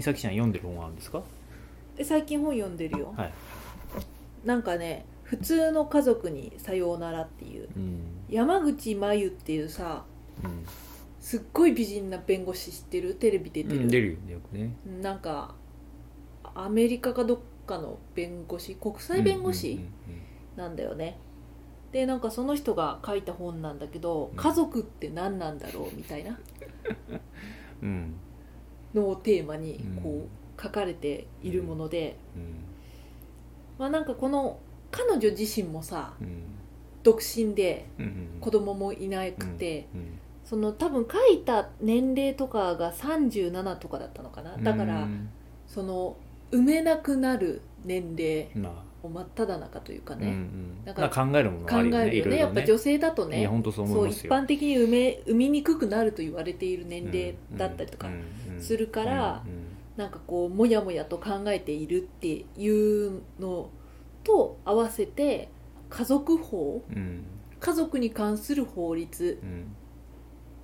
近さきちゃん読んでる本あるんですか？で最近本読んでるよ、はい。なんかね「普通の家族にさようなら」っていう。うん。山口真由っていうさすっごい美人な弁護士知ってる？テレビ出てる、うん、出るよねよくね。なんかアメリカかどっかの弁護士国際弁護士、うんなんだよね。でなんかその人が書いた本なんだけど、うん。家族って何なんだろう？みたいな。うんうんのをテーマにうん。こう書かれているもので、うん。まあなんかこの彼女自身もさうん。独身でうんうん子供もいなくて、うんその多分書いた年齢とかが37とかだったのかな。だから、うんその産めなくなる年齢まあ。を真っ只中というかうんうね、ん。だからまあ考えるもの考あるよねえるよね。いろいろやっぱ女性だとねそう一般的に産め産みにくくなると言われている年齢だったりとか。うんうんするからうんうん。なんかこうもやもやと考えているっていうのと合わせて家族法うん。家族に関する法律うん。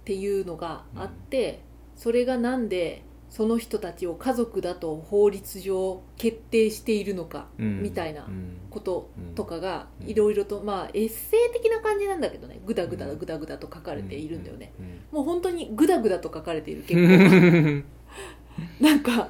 っていうのがあってそれがなんでその人たちを家族だと法律上決定しているのかうん。みたいなうん。ことうんとかがうん。いろいろとまあエッセイ的な感じなんだけどね。グダグダうん。グダグダと書かれているんだよね。うん。もう本当にグダグダと書かれている結う構ん。なんか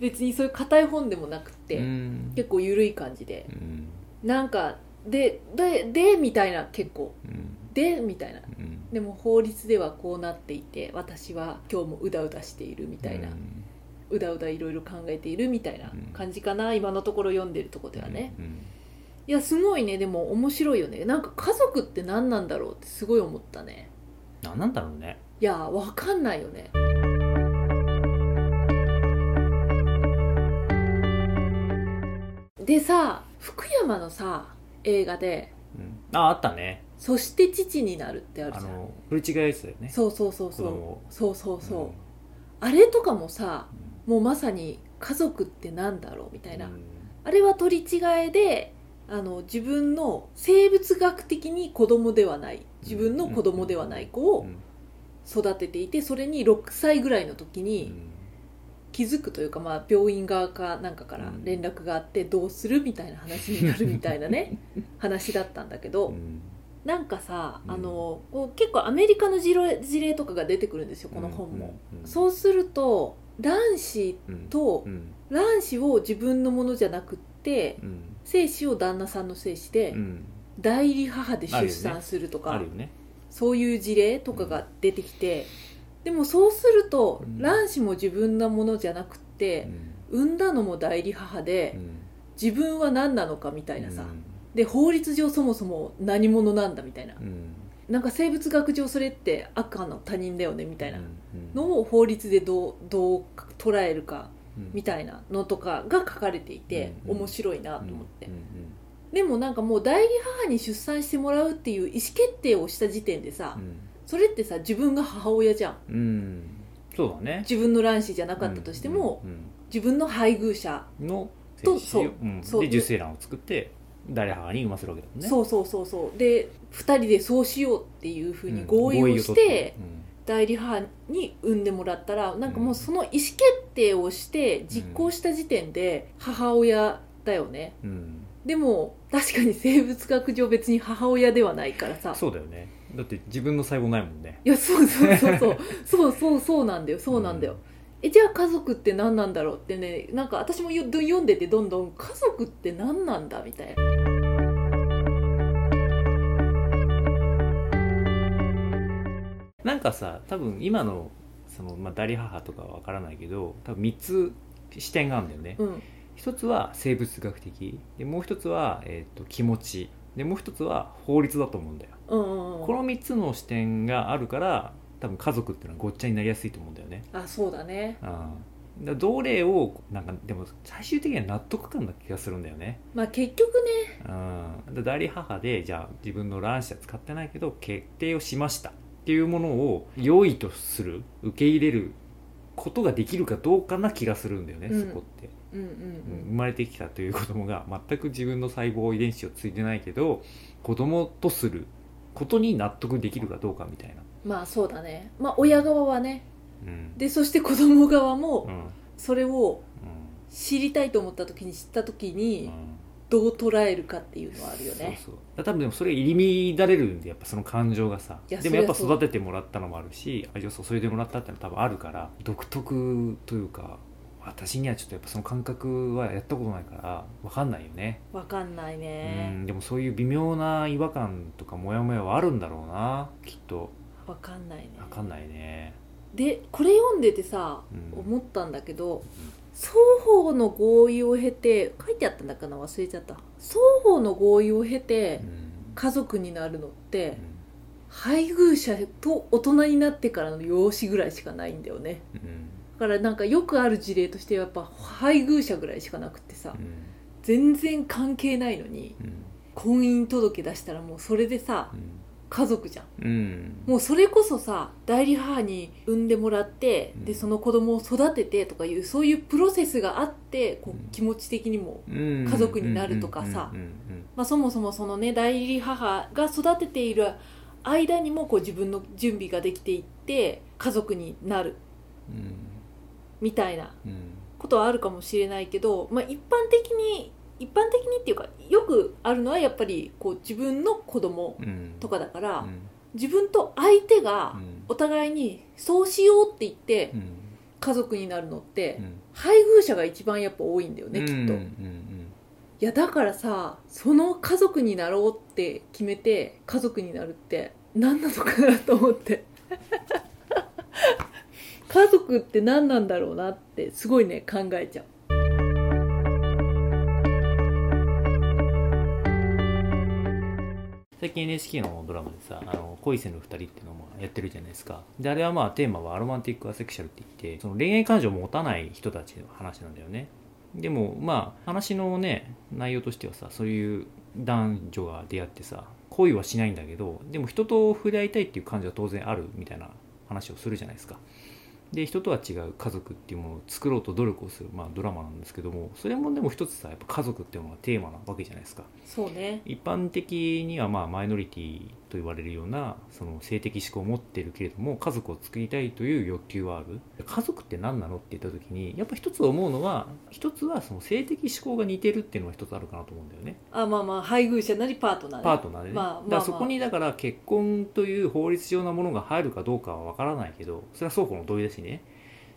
別にそういう硬い本でもなくってうん。結構緩い感じで。うん。なんかでででみたいな結構。うんでみたいな。うん。でも法律ではこうなっていて私は今日もうだうだしているみたいな、うだうだいろいろ考えているみたいな感じかな、今のところ読んでるとこではね、うん。いやすごいね。でも面白いよね。なんか家族って何なんだろうってすごい思ったね。何なんだろうね。いやわかんないよね。でさ福山のさ映画でうん。ああったね「そして父になる」ってあるじゃん。あの振り違いやつだよね。そうそうそうそう。子供を。そうそうそう、うん。あれとかもさもうまさに家族ってなんだろうみたいな、うん。あれは取り違えであの自分の生物学的に子供ではない。自分の子供ではない子をうん。育てていてそれに6歳ぐらいの時うにん。気づくというか、まあ、病院側かなんかからうん。連絡があってどうするみたいな話になるみたいなね 話だったんだけど。うんなんかさうん。あのこう結構アメリカの事例事例とかが出てくるんですよこの本も。うんうん。そうすると卵子うんとうん。卵子を自分のものじゃなくってうん。精子を旦那さんの精子でうん。代理母で出産するとか、あるよね。そういう事例とかが出てきて、でもそうすると、うん。卵子も自分のものじゃなくって、産んだのも代理母で、うん。自分は何なのかみたいなさ、うんで法律上そもそも何者なんだみたいな。うん。なんか生物学上それって赤の他人だよねみたいな。うん。のを法律でどうどう捉えるかうん。みたいなのとかが書かれていて、うん面白いなと思って、うんでもなんかもう代理母に出産してもらうっていう意思決定をした時点でさ、うん。それってさ自分が母親じゃん。うん。うんそうだね。自分の卵子じゃなかったとしても、うん自分の配偶者、うんのと精子をうんそうで受精卵を作って誰母に産ませるわけだもんね。そうそうそうそう。で2人でそうしようっていうふうにうん。合意をし取て、代理母に産んでもらったらなんかもうその意思決定をして実行した時点で母親だよね。うん。うんでも確かに生物学上別に母親ではないからさ。そうだよね。だって自分の細胞ないもんね。いやそうそうそうそう。そうそうそうなんだよ。そうなんだよ、えじゃあ家族って何なんだろうってねなんか私もよ読んでてどんどん家族って何なんだみたいなかさ多分今のその、まあ、代理母とかは分からないけど多分3つ視点があるんだよね、うん。一つは生物学的。でもう一つは、えー、と気持ち。でもう一つは法律だと思うんだよ、うんうんうんこの3つの視点があるから多分家族っていうのはごっちゃになりやすいと思うんだよね。あそうだね。うん。だどれをなんかでも最終的には納得感な気がするんだよね。まあ結局ね。うん。で代理母でじゃあ自分の卵子は使ってないけど決定をしましたっていうものを良いとする受け入れることができるかどうかな気がするんだよね、うん。そこって、うんうん生まれてきたという子供が全く自分の細胞遺伝子を継いでないけど子供とすることに納得できるかどうかみたいな、まあそうだね。まあ親側はね。うん。でそして子供側もうん。それをうん。知りたいと思った時に知った時うにんどう捉えるかっていうのはあるよね。そうそう。多分でもそれ入り乱れるんでやっぱその感情がさ。でもやっぱ育ててもらったのもあるし愛情を注いでもらったってのは多分あるから独特というか私にはちょっとやっぱその感覚はやったことないから分かんないよね、わかんないうねんでもそういう微妙な違和感とかモヤモヤはあるんだろうなきっと。わかんないね。分かんないね。でこれ読んでてさうん。思ったんだけど双方の合意を経て書いてあったんだかな忘れちゃった。双方の合意を経てうん。家族になるのってうん。配偶者と大人になってからの養子ぐらいしかないんだよね。うん。だからなんかよくある事例としてやっぱ配偶者ぐらいしかなくってさうん。全然関係ないのにうん。婚姻届出したらもうそれでさ家族じゃん。うん。もうそれこそさ代理母に産んでもらって、うん。でその子供を育ててとかいうそういうプロセスがあってこう気持ち的にも、家家族になるとかさ。そもそもそのね代理母が育てている間にもこう自分の準備ができていって家族になるうん。みたいなうん。ことはあるかもしれないけど、まあ、一般的に一般的にっていうかよくあるのはやっぱりこう自分の子供うん。とかだから、うん。自分と相手がうん。お互いにそうしようって言ってうん。家族になるのってうん。配偶者が一番やっぱ多いんだよね、きっと、うん。いやだからさその家族になろうって決めて家族になるって何なのかなと思って。家族って何なんだろうなってすごいね考えちゃう最近 NHK のドラマでさ「あの恋せぬ二人」っていうのもやってるじゃないですか。であれはまあテーマはアロマンティック・アセクシャルって言ってその恋愛感情を持たない人たちの話なんだよね。でもまあ話のね内容としてはさそういう男女が出会ってさ恋はしないんだけどでも人と触れ合いたいっていう感情は当然あるみたいな話をするじゃないですか。で人とは違う家族っていうものを作ろうと努力をする、まあ、ドラマなんですけどもそれもでも一つさやっぱ家族っていうのがテーマなわけじゃないですか。そうね。一般的にはまあマイノリティと言われるようなその性的思考を持っているけれども家族を作りたいという欲求はある。家族って何なのって言った時にやっぱ一つ思うのは一つはその性的思考が似てるっていうのが一つあるかなと思うんだよね。あまあまあ配偶者なりパートナーね。パートナーでね、まあまあまあ。だからそこにだから結婚という法律上なものが入るかどうかは分からないけどそれは双方の同意だしね。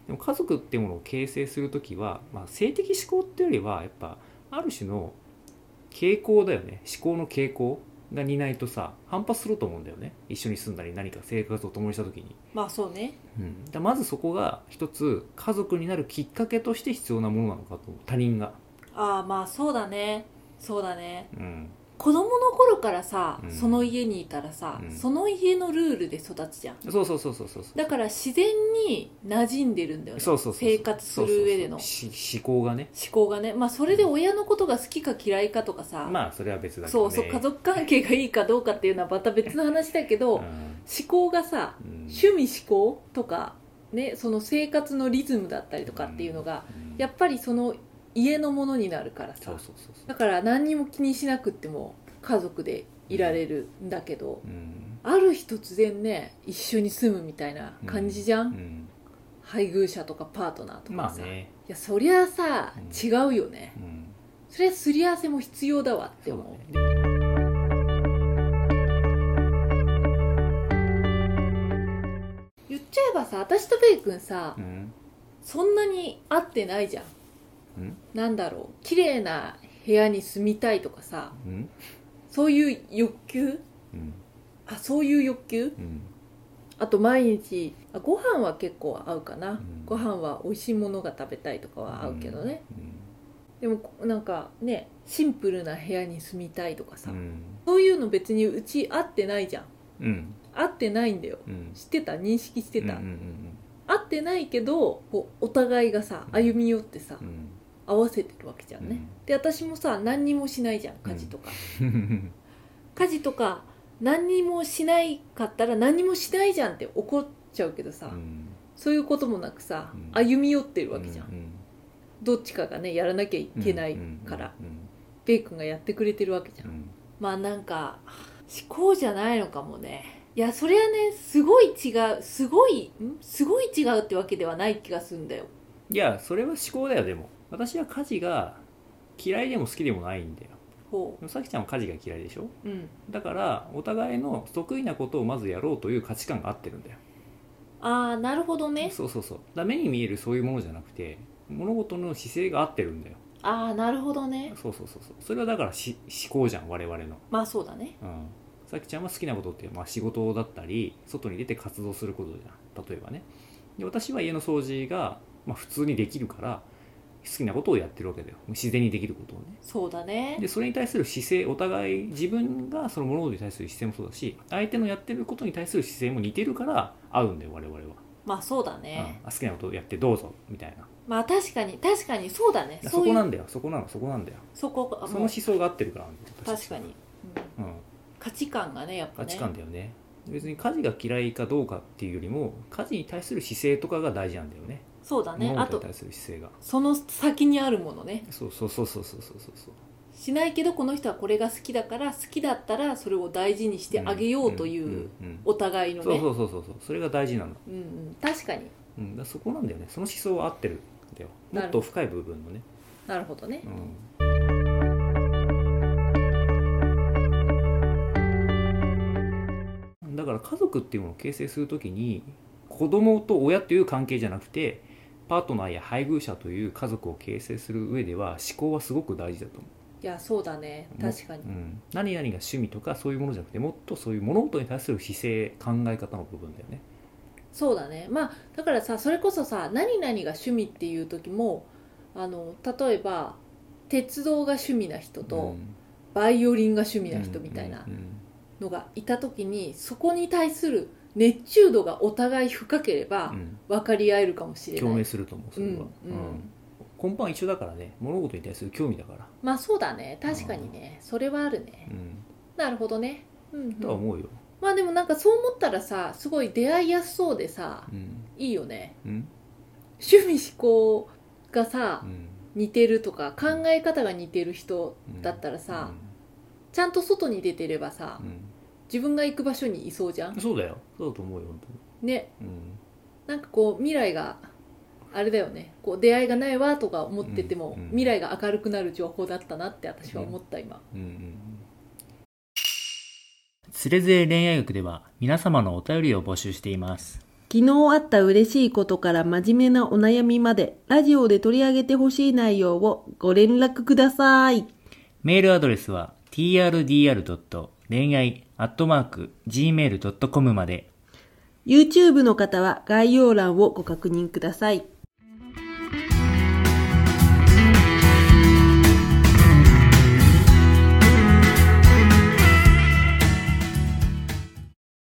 でも家族っていうものを形成する時は、まあ、性的思考っていうよりはやっぱある種の傾向だよね。思考の傾向が似ないとさ反発すると思うんだよね。一緒に住んだり何か生活を共にした時に、まあそうね。うん、だまずそこが一つ家族になるきっかけとして必要なものなのかと他人が、ああまあそうだね。そうだね。うん、子供の頃からさ、うん。その家にいたらさ、うん。その家のルールで育つじゃん。そうそうそうそうそうそう。だから自然に馴染んでるんだよね。そうそうそう生活する上での。思考がね。思考がね。まあそれで親のことが好きか嫌いかとかさ、まあそれは別だけどね。そうそう家族関係がいいかどうかっていうのはまた別の話だけど、思考がさうん。趣味思考とかねその生活のリズムだったりとかっていうのが、うん。やっぱりその家のものになるからさ。だから何にも気にしなくっても家族でいられるんだけど、うん。ある日突然ね一緒に住むみたいな感じじゃん、うん。配偶者とかパートナーとかさ、いまあね、やそりゃさ、うん。違うよね。うん、それはすり合わせも必要だわって思う。だね。言っちゃえばさ私とベイ君さ、うん。そんなに会ってないじゃんなんだろう。綺麗な部屋に住みたいとかさうん。そういう欲求？うん。あそういう欲求？うん。あと毎日あご飯は結構合うかな、ん。ご飯は美味しいものが食べたいとかは合うけどね、うん。でもこなんかねシンプルな部屋に住みたいとかさ、うん。そういうの別にうち合ってないじゃん。うん。合ってないんだよ。うん。知ってた？認識してた、合ってないけどこうお互いがさ歩み寄ってさ、うん合わせてるわけじゃんね、で私もさ何にもしないじゃん家事とか、う ん家事とか何にもしないかったら何にもしないじゃんって怒っちゃうけどさ、うん。そういうこともなくさ、うん。歩み寄ってるわけじゃん、うんどっちかがねやらなきゃいけないから、うんベイ君がやってくれてるわけじゃん、うん。まあなんか思考じゃないのかもね。いやそれはねすごい違うすごいん？すごい違うってわけではない気がするんだよ。いやそれは思考だよでも私は家事が嫌いでも好きでもないんだよ。ほさきちゃんは家事が嫌いでしょ？ううん。だからお互いの得意なことをまずやろうという価値観が合ってるんだよ。ああなるほどね。そうそうそう。だ目に見えるそういうものじゃなくて物事の姿勢が合ってるんだよ。ああなるほどね。そうそうそうそう。それはだからし思考じゃん我々の。まあそうだね。うん。さきちゃんは好きなことって、まあ、仕事だったり外に出て活動することじゃん。例えばね。で私は家の掃除が、まあ、普通にできるから好きなことをやってるわけだよ。自然にできることをね。そうだね。でそれに対する姿勢お互い自分がその物事に対する姿勢もそうだし相手のやってることに対する姿勢も似てるから合うんだよ我々は、まあそうだね、うん。あ好きなことをやってどうぞみたいな。まあ確かに確かにそうだね。そこなんだよ。そこなのそこなんだよ。そこがその思想が合ってるから確かに、うん。うん。価値観がねやっぱね。価値観だよね。別に家事が嫌いかどうかっていうよりも家事に対する姿勢とかが大事なんだよねそうだね。あと物事に対する姿勢が。その先にあるものね。そうそうそうそうそうそうそう。そうしないけどこの人はこれが好きだから好きだったらそれを大事にしてあげようというんんお互いのそうねそうそうそうそう。それが大事なの、うんうん。確かに。うん、だからそこなんだよね。その思想は合ってるんだよ。もっと深い部分のね、なるほどね。うん、だから家族っていうものを形成するときに子供と親という関係じゃなくてパートナーや配偶者という家族を形成する上では思考はすごく大事だと思う。いやそうだね。確かに。うん、何々が趣味とかそういうものじゃなくてもっとそういう物事に対する姿勢考え方の部分だよね。そうだね。まあだからさそれこそさ何々が趣味っていう時もあの例えば鉄道が趣味な人と、バイオリンが趣味な人みたいな。うんうんのがいた時にそこに対する熱中度がお互い深ければうん。分かり合えるかもしれない、共鳴すると思うそれは、うんうん。根本は一緒だからね。物事に対する興味だから、まあそうだね。確かにね。それはあるね。うん、なるほどね。うん、うん。とは思うよ、まあでもなんかそう思ったらさすごい出会いやすそうでさうん。いいよね。うん。趣味思考がさうん。似てるとか考え方が似てる人だったらさ、ちゃんと外に出てればさうん自分が行く場所にいそうじゃうん？んそうだよ。そうだと思うよ本ね。当に、なんかこう未来があれだよね。こう出会いがないわとか思ってても、うんうん未来が明るくなる情報だったなって私は思った今、うんうんうん。つれづれ恋愛学では皆様のお便りを募集しています。昨日あった嬉しいことから真面目なお悩みまで、ラジオで取り上げてほしい内容をご連絡ください。メールアドレスは trdr. 恋愛アットマーク .gmail.com まで YouTube の方は概要欄をご確認ください。